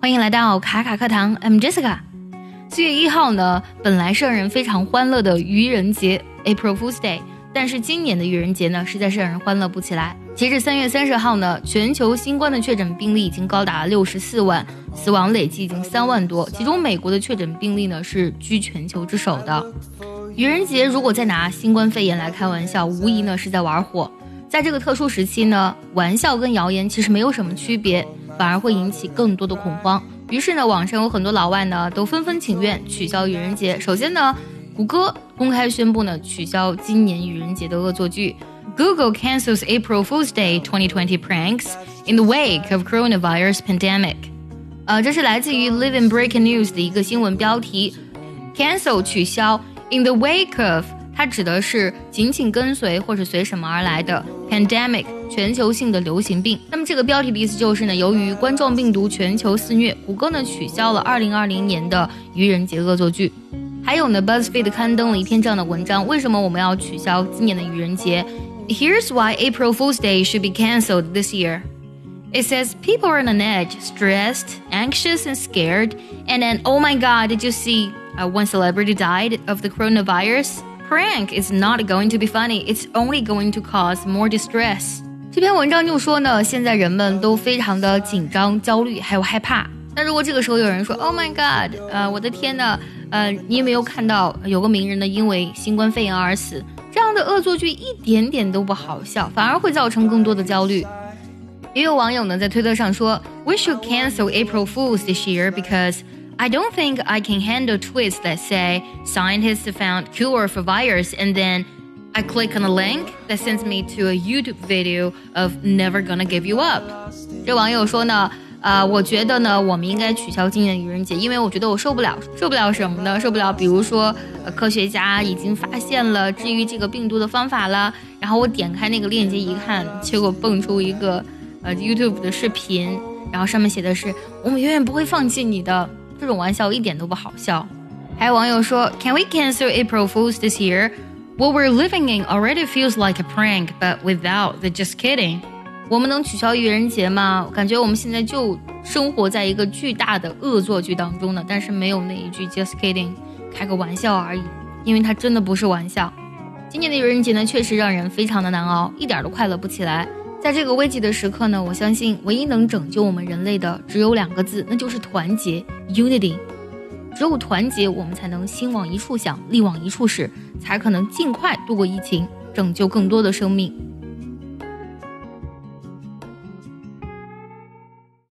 欢迎来到卡卡课堂，I'm Jessica。四月一号呢，本来是让人非常欢乐的愚人节 （April Fool's Day），但是今年的愚人节呢，实在是让人欢乐不起来。截至三月三十号呢，全球新冠的确诊病例已经高达六十四万，死亡累计已经三万多，其中美国的确诊病例呢是居全球之首的。愚人节如果再拿新冠肺炎来开玩笑，无疑呢是在玩火。在这个特殊时期呢，玩笑跟谣言其实没有什么区别。反而会引起更多的恐慌。于是呢，网上有很多老外呢都纷纷请愿取消愚人节。首先呢，谷歌公开宣布呢取消今年愚人节的恶作剧。Google cancels April Fool's Day 2020 pranks in the wake of coronavirus pandemic。呃，这是来自于 Live in Breaking News 的一个新闻标题。Cancel 取消 in the wake of 它指的是紧紧跟随或者随什么而来的 pandemic 全球性的流行病。那么这个标题的意思就是呢，由于冠状病毒全球肆虐，谷歌呢取消了2020年的愚人节恶作剧。还有呢，BuzzFeed 刊登了一篇这样的文章：为什么我们要取消今年的愚人节？Here's why April Fool's Day should be cancelled this year. It says people are on edge, stressed, anxious, and scared. And then, oh my God, did you see uh, one celebrity died of the coronavirus? prank is not going to be funny. It's only going to cause more distress. 这篇文章就说呢，现在人们都非常的紧张、焦虑，还有害怕。那如果这个时候有人说，Oh my God，呃，我的天呐，呃，你有没有看到有个名人呢因为新冠肺炎而死？这样的恶作剧一点点都不好笑，反而会造成更多的焦虑。也有网友呢在推特上说，We should cancel April Fools this year because I don't think I can handle tweets that say scientists found cure for virus and then I click on a link that sends me to a YouTube video of never gonna give you up。这网友说呢，啊、呃，我觉得呢，我们应该取消今年的愚人节，因为我觉得我受不了，受不了什么呢？受不了，比如说，呃，科学家已经发现了治愈这个病毒的方法了，然后我点开那个链接一看，结果蹦出一个呃 YouTube 的视频，然后上面写的是我们永远不会放弃你的。 这种玩笑一点都不好笑。还有网友说，Can we cancel April Fools this year? What we're living in already feels like a prank, but without the just kidding. 我们能取消愚人节吗？感觉我们现在就生活在一个巨大的恶作剧当中呢，但是没有那一句 just kidding，开个玩笑而已，因为它真的不是玩笑。今年的愚人节呢，确实让人非常的难熬，一点都快乐不起来。在这个危急的时刻呢，我相信唯一能拯救我们人类的只有两个字，那就是团结 （unity）。只有团结，我们才能心往一处想，力往一处使，才可能尽快度过疫情，拯救更多的生命。